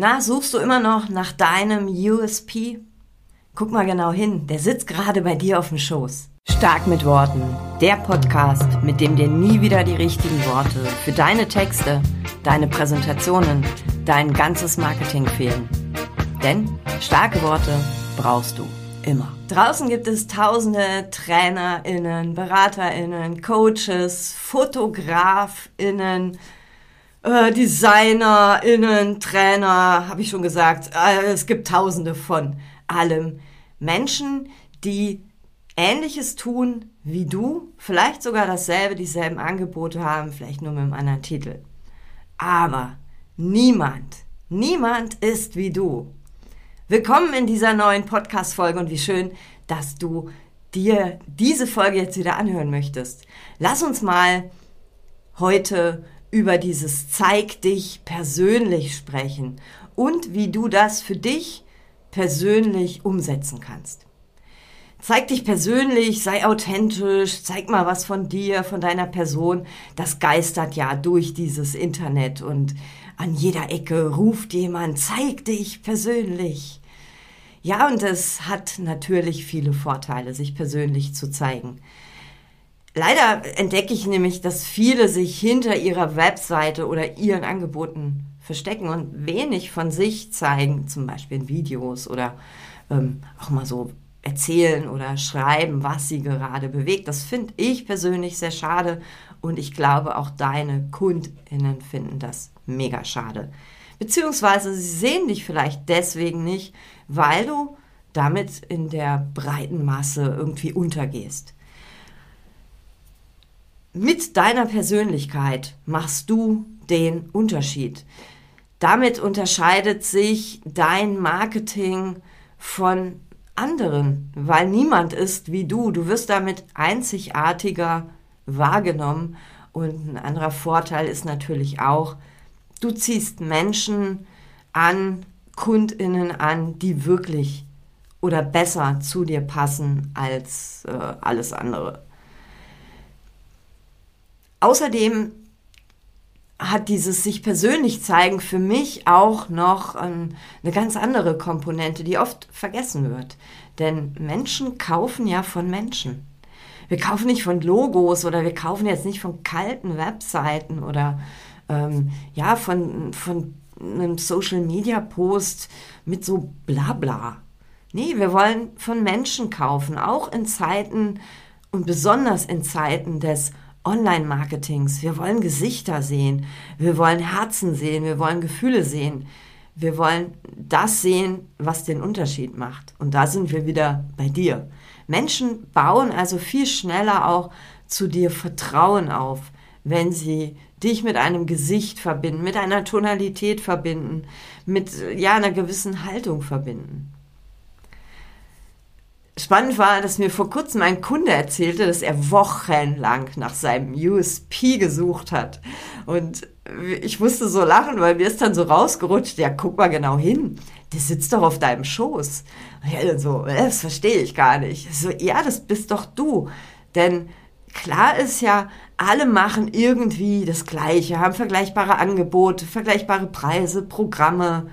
Na, suchst du immer noch nach deinem USP? Guck mal genau hin, der sitzt gerade bei dir auf dem Schoß. Stark mit Worten, der Podcast, mit dem dir nie wieder die richtigen Worte für deine Texte, deine Präsentationen, dein ganzes Marketing fehlen. Denn starke Worte brauchst du immer. Draußen gibt es tausende TrainerInnen, BeraterInnen, Coaches, FotografInnen, äh, DesignerInnen, Trainer, habe ich schon gesagt. Äh, es gibt tausende von allem. Menschen, die Ähnliches tun wie du, vielleicht sogar dasselbe, dieselben Angebote haben, vielleicht nur mit einem anderen Titel. Aber niemand, niemand ist wie du. Willkommen in dieser neuen Podcast-Folge und wie schön, dass du dir diese Folge jetzt wieder anhören möchtest. Lass uns mal heute über dieses Zeig dich persönlich sprechen und wie du das für dich persönlich umsetzen kannst. Zeig dich persönlich, sei authentisch, zeig mal was von dir, von deiner Person. Das geistert ja durch dieses Internet und an jeder Ecke ruft jemand, zeig dich persönlich. Ja, und es hat natürlich viele Vorteile, sich persönlich zu zeigen. Leider entdecke ich nämlich, dass viele sich hinter ihrer Webseite oder ihren Angeboten verstecken und wenig von sich zeigen, zum Beispiel in Videos oder ähm, auch mal so erzählen oder schreiben, was sie gerade bewegt. Das finde ich persönlich sehr schade und ich glaube auch deine Kundinnen finden das mega schade. Beziehungsweise sie sehen dich vielleicht deswegen nicht, weil du damit in der breiten Masse irgendwie untergehst. Mit deiner Persönlichkeit machst du den Unterschied. Damit unterscheidet sich dein Marketing von anderen, weil niemand ist wie du. Du wirst damit einzigartiger wahrgenommen. Und ein anderer Vorteil ist natürlich auch, du ziehst Menschen an, Kundinnen an, die wirklich oder besser zu dir passen als äh, alles andere. Außerdem hat dieses sich persönlich zeigen für mich auch noch ähm, eine ganz andere Komponente, die oft vergessen wird. Denn Menschen kaufen ja von Menschen. Wir kaufen nicht von Logos oder wir kaufen jetzt nicht von kalten Webseiten oder ähm, ja von, von einem Social Media Post mit so Blabla. Nee, wir wollen von Menschen kaufen, auch in Zeiten und besonders in Zeiten des Online-Marketings. Wir wollen Gesichter sehen, wir wollen Herzen sehen, wir wollen Gefühle sehen. Wir wollen das sehen, was den Unterschied macht. Und da sind wir wieder bei dir. Menschen bauen also viel schneller auch zu dir Vertrauen auf, wenn sie dich mit einem Gesicht verbinden, mit einer Tonalität verbinden, mit ja einer gewissen Haltung verbinden. Spannend war, dass mir vor kurzem ein Kunde erzählte, dass er wochenlang nach seinem USP gesucht hat. Und ich musste so lachen, weil mir ist dann so rausgerutscht, ja, guck mal genau hin. Der sitzt doch auf deinem Schoß. Und so, das verstehe ich gar nicht. So, ja, das bist doch du. Denn klar ist ja, alle machen irgendwie das Gleiche, haben vergleichbare Angebote, vergleichbare Preise, Programme.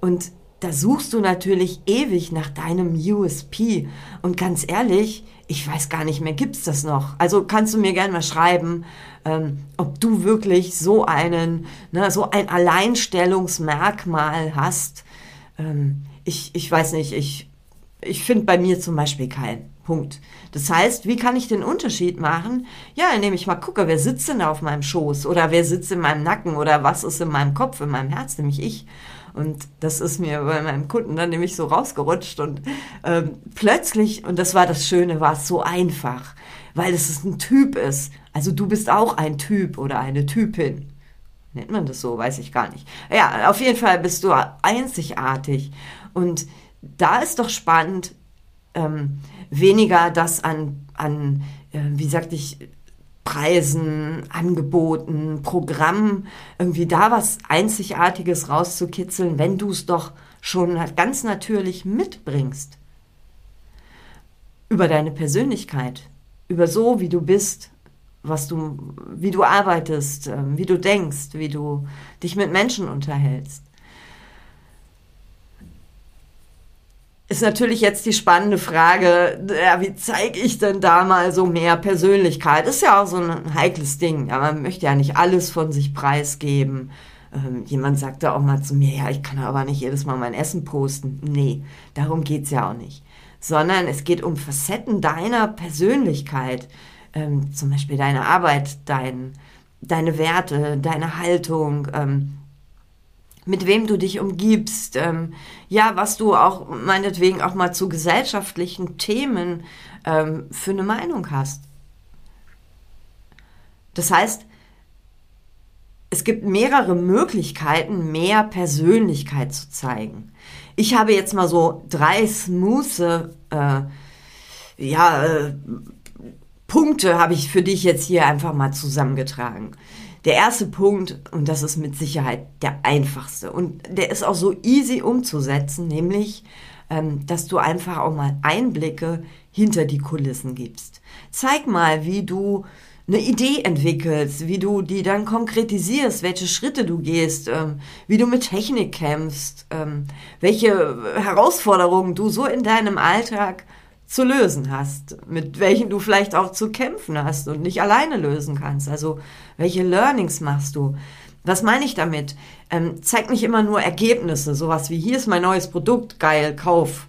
Und da suchst du natürlich ewig nach deinem USP. Und ganz ehrlich, ich weiß gar nicht mehr, gibt's das noch? Also kannst du mir gerne mal schreiben, ähm, ob du wirklich so einen, ne, so ein Alleinstellungsmerkmal hast. Ähm, ich, ich weiß nicht, ich, ich finde bei mir zum Beispiel keinen. Punkt. Das heißt, wie kann ich den Unterschied machen? Ja, indem ich mal gucke, wer sitzt denn da auf meinem Schoß oder wer sitzt in meinem Nacken oder was ist in meinem Kopf, in meinem Herz, nämlich ich. Und das ist mir bei meinem Kunden dann nämlich so rausgerutscht und ähm, plötzlich, und das war das Schöne, war es so einfach, weil es ein Typ ist. Also du bist auch ein Typ oder eine Typin. Nennt man das so? Weiß ich gar nicht. Ja, auf jeden Fall bist du einzigartig. Und da ist doch spannend, ähm, weniger das an, an äh, wie sagte ich, Preisen, Angeboten, Programmen, irgendwie da was Einzigartiges rauszukitzeln, wenn du es doch schon ganz natürlich mitbringst. Über deine Persönlichkeit, über so, wie du bist, was du, wie du arbeitest, ähm, wie du denkst, wie du dich mit Menschen unterhältst. Ist natürlich jetzt die spannende Frage, ja, wie zeige ich denn da mal so mehr Persönlichkeit? Ist ja auch so ein heikles Ding. Ja, man möchte ja nicht alles von sich preisgeben. Ähm, jemand sagte auch mal zu mir, ja, ich kann aber nicht jedes Mal mein Essen posten. Nee, darum geht's ja auch nicht. Sondern es geht um Facetten deiner Persönlichkeit. Ähm, zum Beispiel deine Arbeit, dein, deine Werte, deine Haltung, ähm, mit wem du dich umgibst, ähm, ja, was du auch meinetwegen auch mal zu gesellschaftlichen Themen ähm, für eine Meinung hast. Das heißt, es gibt mehrere Möglichkeiten, mehr Persönlichkeit zu zeigen. Ich habe jetzt mal so drei smooth, äh, ja, äh, Punkte habe ich für dich jetzt hier einfach mal zusammengetragen. Der erste Punkt, und das ist mit Sicherheit der einfachste, und der ist auch so easy umzusetzen, nämlich, ähm, dass du einfach auch mal Einblicke hinter die Kulissen gibst. Zeig mal, wie du eine Idee entwickelst, wie du die dann konkretisierst, welche Schritte du gehst, ähm, wie du mit Technik kämpfst, ähm, welche Herausforderungen du so in deinem Alltag zu lösen hast, mit welchen du vielleicht auch zu kämpfen hast und nicht alleine lösen kannst. Also welche Learnings machst du? Was meine ich damit? Ähm, zeig nicht immer nur Ergebnisse, sowas wie hier ist mein neues Produkt, geil, kauf.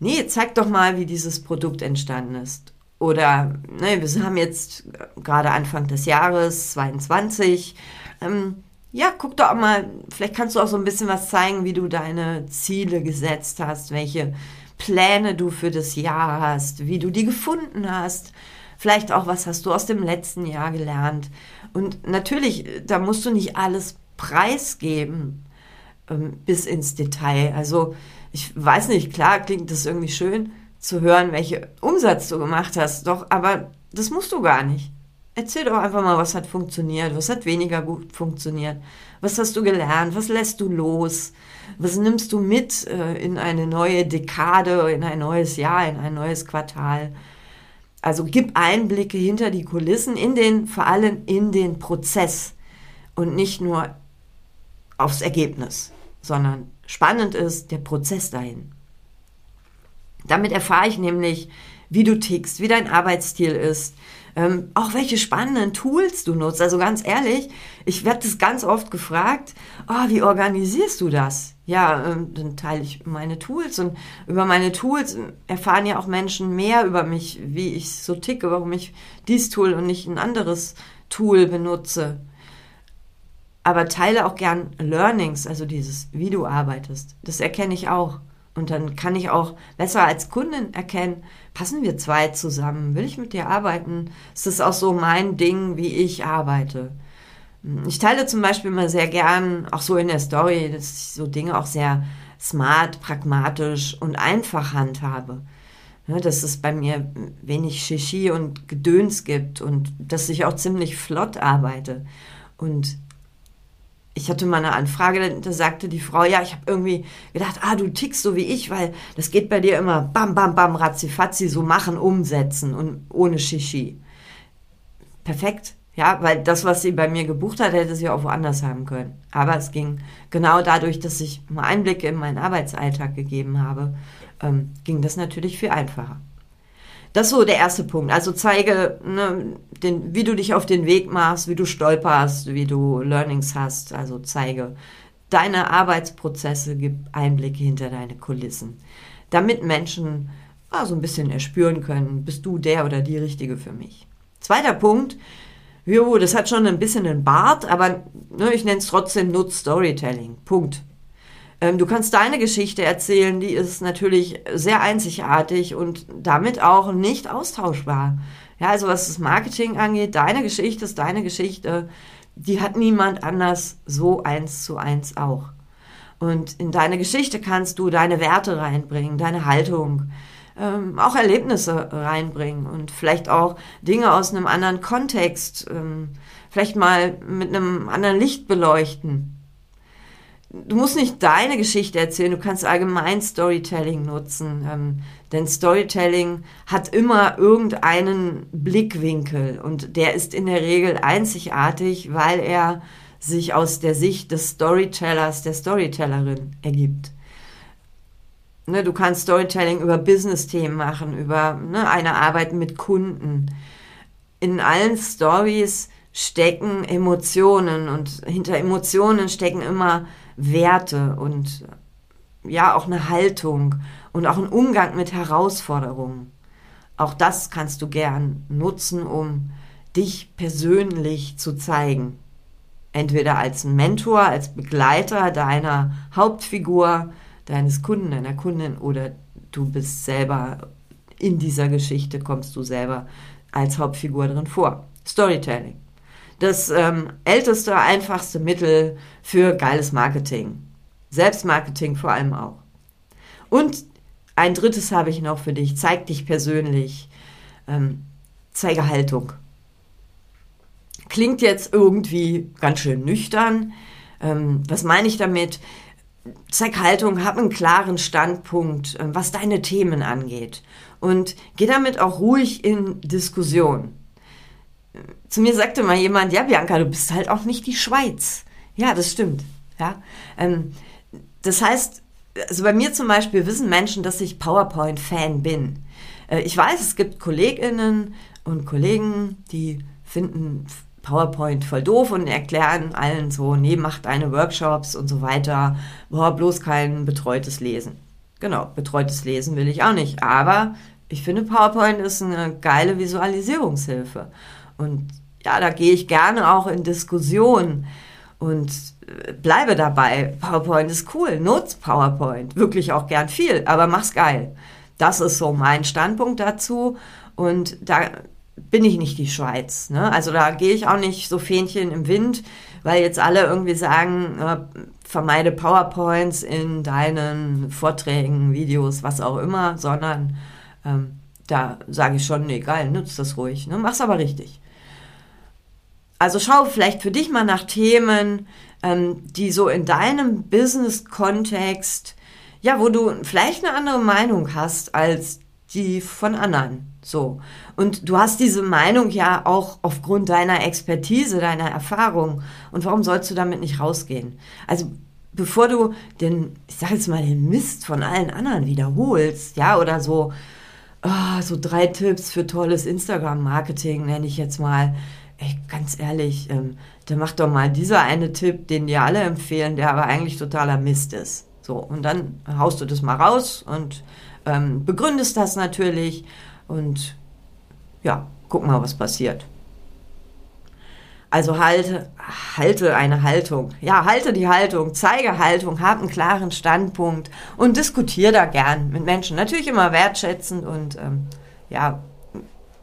Nee, zeig doch mal, wie dieses Produkt entstanden ist. Oder ne, wir haben jetzt gerade Anfang des Jahres 22. Ähm, ja, guck doch mal, vielleicht kannst du auch so ein bisschen was zeigen, wie du deine Ziele gesetzt hast, welche Pläne du für das Jahr hast, wie du die gefunden hast. Vielleicht auch, was hast du aus dem letzten Jahr gelernt. Und natürlich, da musst du nicht alles preisgeben ähm, bis ins Detail. Also ich weiß nicht, klar klingt das irgendwie schön zu hören, welche Umsatz du gemacht hast, doch, aber das musst du gar nicht. Erzähl doch einfach mal, was hat funktioniert, was hat weniger gut funktioniert, was hast du gelernt, was lässt du los, was nimmst du mit äh, in eine neue Dekade, in ein neues Jahr, in ein neues Quartal. Also gib Einblicke hinter die Kulissen, in den, vor allem in den Prozess und nicht nur aufs Ergebnis, sondern spannend ist der Prozess dahin. Damit erfahre ich nämlich, wie du tickst, wie dein Arbeitsstil ist, ähm, auch welche spannenden Tools du nutzt. Also ganz ehrlich, ich werde das ganz oft gefragt, oh, wie organisierst du das? Ja, ähm, dann teile ich meine Tools und über meine Tools erfahren ja auch Menschen mehr über mich, wie ich so ticke, warum ich dies Tool und nicht ein anderes Tool benutze. Aber teile auch gern Learnings, also dieses, wie du arbeitest. Das erkenne ich auch. Und dann kann ich auch besser als Kundin erkennen, passen wir zwei zusammen? Will ich mit dir arbeiten? Ist das auch so mein Ding, wie ich arbeite? Ich teile zum Beispiel mal sehr gern, auch so in der Story, dass ich so Dinge auch sehr smart, pragmatisch und einfach handhabe. Ja, dass es bei mir wenig Shishi und Gedöns gibt und dass ich auch ziemlich flott arbeite. Und ich hatte mal eine Anfrage, da sagte die Frau, ja, ich habe irgendwie gedacht, ah, du tickst so wie ich, weil das geht bei dir immer bam, bam, bam, ratzifatzi, so machen, umsetzen und ohne Shishi. Perfekt, ja, weil das, was sie bei mir gebucht hat, hätte sie auch woanders haben können. Aber es ging genau dadurch, dass ich mal Einblicke in meinen Arbeitsalltag gegeben habe, ähm, ging das natürlich viel einfacher. Das ist so der erste Punkt. Also zeige, ne, den, wie du dich auf den Weg machst, wie du stolperst, wie du Learnings hast. Also zeige deine Arbeitsprozesse, gib Einblicke hinter deine Kulissen, damit Menschen ah, so ein bisschen erspüren können, bist du der oder die Richtige für mich. Zweiter Punkt, jo, das hat schon ein bisschen einen Bart, aber ne, ich nenne es trotzdem Nutz Storytelling. Punkt. Ähm, du kannst deine Geschichte erzählen, die ist natürlich sehr einzigartig und damit auch nicht austauschbar. Ja, also was das Marketing angeht, deine Geschichte ist deine Geschichte, die hat niemand anders so eins zu eins auch. Und in deine Geschichte kannst du deine Werte reinbringen, deine Haltung, ähm, auch Erlebnisse reinbringen und vielleicht auch Dinge aus einem anderen Kontext, ähm, vielleicht mal mit einem anderen Licht beleuchten du musst nicht deine Geschichte erzählen, du kannst allgemein Storytelling nutzen. Ähm, denn Storytelling hat immer irgendeinen Blickwinkel und der ist in der Regel einzigartig, weil er sich aus der Sicht des Storytellers, der Storytellerin ergibt. ne, du kannst Storytelling über Business-Themen machen, über ne, eine Arbeit mit Kunden. In allen Stories stecken Emotionen und hinter Emotionen stecken immer Werte und ja auch eine Haltung und auch ein Umgang mit Herausforderungen. Auch das kannst du gern nutzen, um dich persönlich zu zeigen. Entweder als Mentor, als Begleiter deiner Hauptfigur, deines Kunden, deiner Kundin oder du bist selber in dieser Geschichte, kommst du selber als Hauptfigur drin vor. Storytelling. Das ähm, älteste, einfachste Mittel für geiles Marketing. Selbstmarketing vor allem auch. Und ein drittes habe ich noch für dich. Zeig dich persönlich. Ähm, zeige Haltung. Klingt jetzt irgendwie ganz schön nüchtern. Ähm, was meine ich damit? Zeig Haltung, hab einen klaren Standpunkt, äh, was deine Themen angeht. Und geh damit auch ruhig in Diskussion. Zu mir sagte mal jemand, ja, Bianca, du bist halt auch nicht die Schweiz. Ja, das stimmt. Ja. Ähm, das heißt, also bei mir zum Beispiel wissen Menschen, dass ich PowerPoint-Fan bin. Äh, ich weiß, es gibt KollegInnen und Kollegen, die finden PowerPoint voll doof und erklären allen so, nee, macht deine Workshops und so weiter. Boah, bloß kein betreutes Lesen. Genau, betreutes Lesen will ich auch nicht. Aber ich finde, PowerPoint ist eine geile Visualisierungshilfe. Und ja, da gehe ich gerne auch in Diskussionen und äh, bleibe dabei. PowerPoint ist cool, nutz PowerPoint. Wirklich auch gern viel, aber mach's geil. Das ist so mein Standpunkt dazu. Und da bin ich nicht die Schweiz. Ne? Also da gehe ich auch nicht so Fähnchen im Wind, weil jetzt alle irgendwie sagen, äh, vermeide PowerPoints in deinen Vorträgen, Videos, was auch immer, sondern ähm, da sage ich schon, nee, geil, nutzt das ruhig. Ne? Mach's aber richtig. Also schau vielleicht für dich mal nach Themen, ähm, die so in deinem Business-Kontext, ja, wo du vielleicht eine andere Meinung hast als die von anderen. So. Und du hast diese Meinung ja auch aufgrund deiner Expertise, deiner Erfahrung. Und warum sollst du damit nicht rausgehen? Also, bevor du den, ich sag jetzt mal, den Mist von allen anderen wiederholst, ja, oder so, oh, so drei Tipps für tolles Instagram-Marketing, nenne ich jetzt mal. Ey, ganz ehrlich, ähm, dann mach doch mal dieser eine Tipp, den dir alle empfehlen, der aber eigentlich totaler Mist ist. So, und dann haust du das mal raus und ähm, begründest das natürlich und ja, guck mal, was passiert. Also halte, halte eine Haltung. Ja, halte die Haltung, zeige Haltung, hab einen klaren Standpunkt und diskutiere da gern mit Menschen. Natürlich immer wertschätzend und ähm, ja,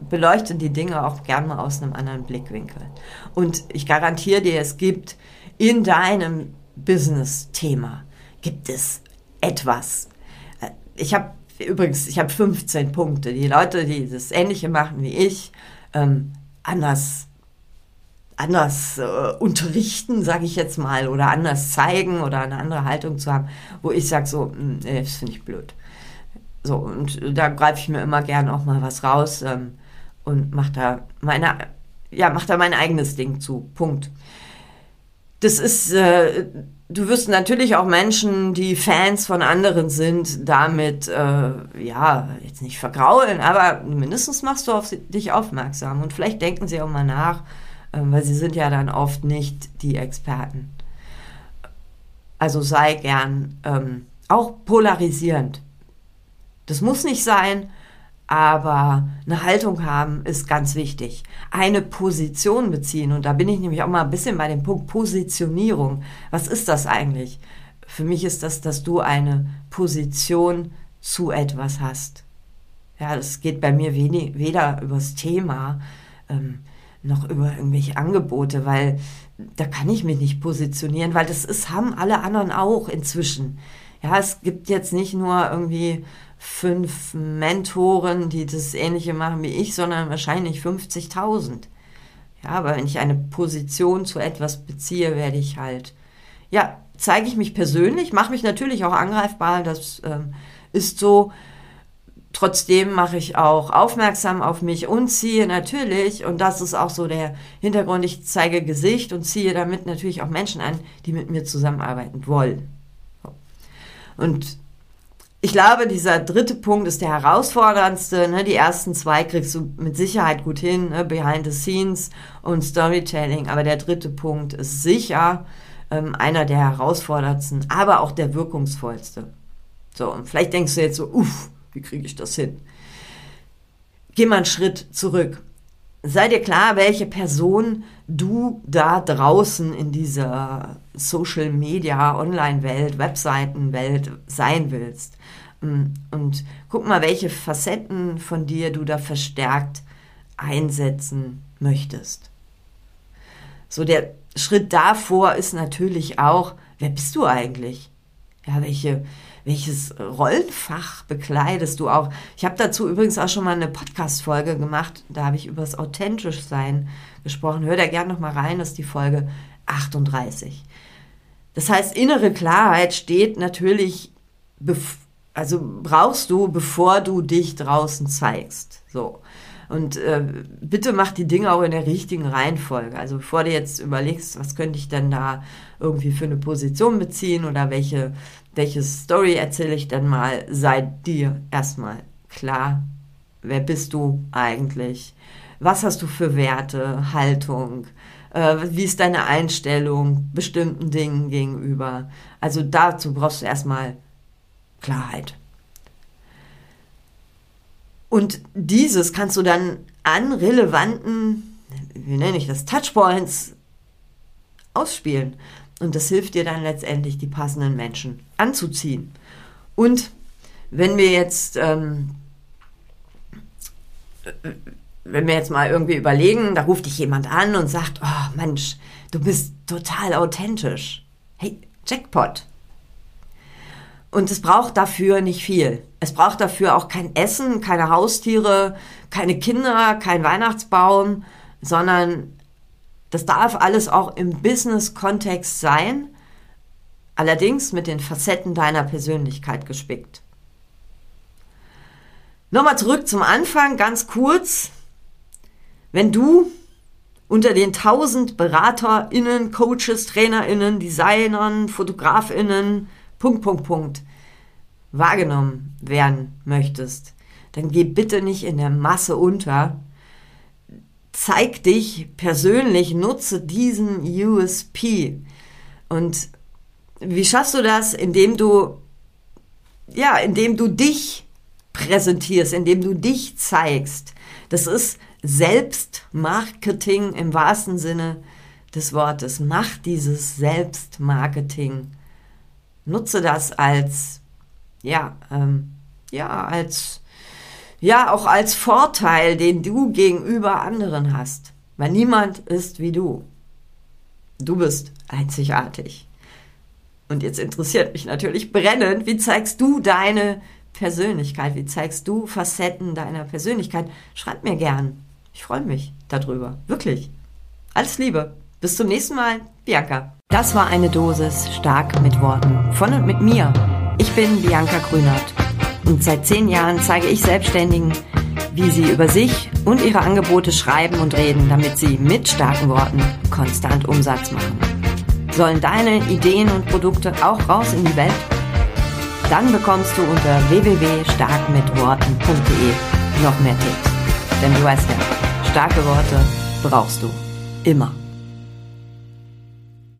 beleuchte die Dinge auch gern mal aus einem anderen Blickwinkel. Und ich garantiere dir, es gibt in deinem Business-Thema, gibt es etwas. Äh, ich habe übrigens, ich habe 15 Punkte. Die Leute, die das Ähnliche machen wie ich, ähm, anders, anders äh, unterrichten, sage ich jetzt mal, oder anders zeigen oder eine andere Haltung zu haben, wo ich sage so, hm, nee, das finde ich blöd. So, und da greife ich mir immer gern auch mal was raus ähm, und mache da meine, ja, mach da mein eigenes Ding zu. Punkt. Das ist, äh, du wirst natürlich auch Menschen, die Fans von anderen sind, damit, äh, ja, jetzt nicht vergraulen, aber mindestens machst du auf dich aufmerksam. Und vielleicht denken sie auch mal nach, äh, weil sie sind ja dann oft nicht die Experten. Also sei gern ähm, auch polarisierend. Das muss nicht sein, aber eine Haltung haben ist ganz wichtig. Eine Position beziehen. Und da bin ich nämlich auch mal ein bisschen bei dem Punkt Positionierung. Was ist das eigentlich? Für mich ist das, dass du eine Position zu etwas hast. Ja, das geht bei mir wenig, weder übers Thema ähm, noch über irgendwelche Angebote, weil da kann ich mich nicht positionieren, weil das ist, haben alle anderen auch inzwischen. Ja, es gibt jetzt nicht nur irgendwie fünf Mentoren, die das Ähnliche machen wie ich, sondern wahrscheinlich 50.000. Ja, aber wenn ich eine Position zu etwas beziehe, werde ich halt, ja, zeige ich mich persönlich, mache mich natürlich auch angreifbar, das ähm, ist so. Trotzdem mache ich auch aufmerksam auf mich und ziehe natürlich, und das ist auch so der Hintergrund, ich zeige Gesicht und ziehe damit natürlich auch Menschen an, die mit mir zusammenarbeiten wollen. Und ich glaube, dieser dritte Punkt ist der herausforderndste. Ne? Die ersten zwei kriegst du mit Sicherheit gut hin, ne? Behind the Scenes und Storytelling. Aber der dritte Punkt ist sicher ähm, einer der herausforderndsten, aber auch der wirkungsvollste. So, und vielleicht denkst du jetzt so, uff, wie kriege ich das hin? Geh mal einen Schritt zurück. Sei dir klar, welche Person du da draußen in dieser Social Media, Online-Welt, Webseiten-Welt sein willst. Mm, und guck mal, welche Facetten von dir du da verstärkt einsetzen möchtest. So der Schritt davor ist natürlich auch, wer bist du eigentlich? Ja, welche, welches Rollenfach bekleidest du auch? Ich habe dazu übrigens auch schon mal eine Podcast-Folge gemacht. Da habe ich über das authentisch gesprochen. Hör da gerne noch mal rein, das ist die Folge 38. Das heißt, innere Klarheit steht natürlich also brauchst du, bevor du dich draußen zeigst. So. Und äh, bitte mach die Dinge auch in der richtigen Reihenfolge. Also bevor du jetzt überlegst, was könnte ich denn da irgendwie für eine Position beziehen oder welche, welche Story erzähle ich denn mal, sei dir erstmal klar, wer bist du eigentlich? Was hast du für Werte, Haltung? Äh, wie ist deine Einstellung bestimmten Dingen gegenüber? Also dazu brauchst du erstmal Klarheit. Und dieses kannst du dann an relevanten, wie nenne ich das, Touchpoints ausspielen. Und das hilft dir dann letztendlich, die passenden Menschen anzuziehen. Und wenn wir jetzt, ähm, wenn wir jetzt mal irgendwie überlegen, da ruft dich jemand an und sagt, oh Mensch, du bist total authentisch. Hey, Jackpot. Und es braucht dafür nicht viel. Es braucht dafür auch kein Essen, keine Haustiere, keine Kinder, kein Weihnachtsbaum, sondern das darf alles auch im Business-Kontext sein, allerdings mit den Facetten deiner Persönlichkeit gespickt. Nochmal zurück zum Anfang, ganz kurz. Wenn du unter den tausend BeraterInnen, Coaches, TrainerInnen, Designern, FotografInnen, Punkt, Punkt, Punkt, wahrgenommen werden möchtest, dann geh bitte nicht in der Masse unter. Zeig dich persönlich, nutze diesen USP. Und wie schaffst du das? Indem du, ja, indem du dich präsentierst, indem du dich zeigst. Das ist Selbstmarketing im wahrsten Sinne des Wortes. Mach dieses Selbstmarketing nutze das als, ja, ähm, ja, als, ja, auch als Vorteil, den du gegenüber anderen hast. Weil niemand ist wie du. Du bist einzigartig. Und jetzt interessiert mich natürlich brennend, wie zeigst du deine Persönlichkeit? Wie zeigst du Facetten deiner Persönlichkeit? Schreib mir gern. Ich freue mich darüber. Wirklich. Alles Liebe. Bis zum nächsten Mal. Bianca. Das war eine Dosis stark mit Worten. Von und mit mir. Ich bin Bianca Grünert. Und seit zehn Jahren zeige ich Selbstständigen, wie sie über sich und ihre Angebote schreiben und reden, damit sie mit starken Worten konstant Umsatz machen. Sollen deine Ideen und Produkte auch raus in die Welt? Dann bekommst du unter www.starkmitworten.de noch mehr Tipps. Denn du weißt ja, starke Worte brauchst du immer.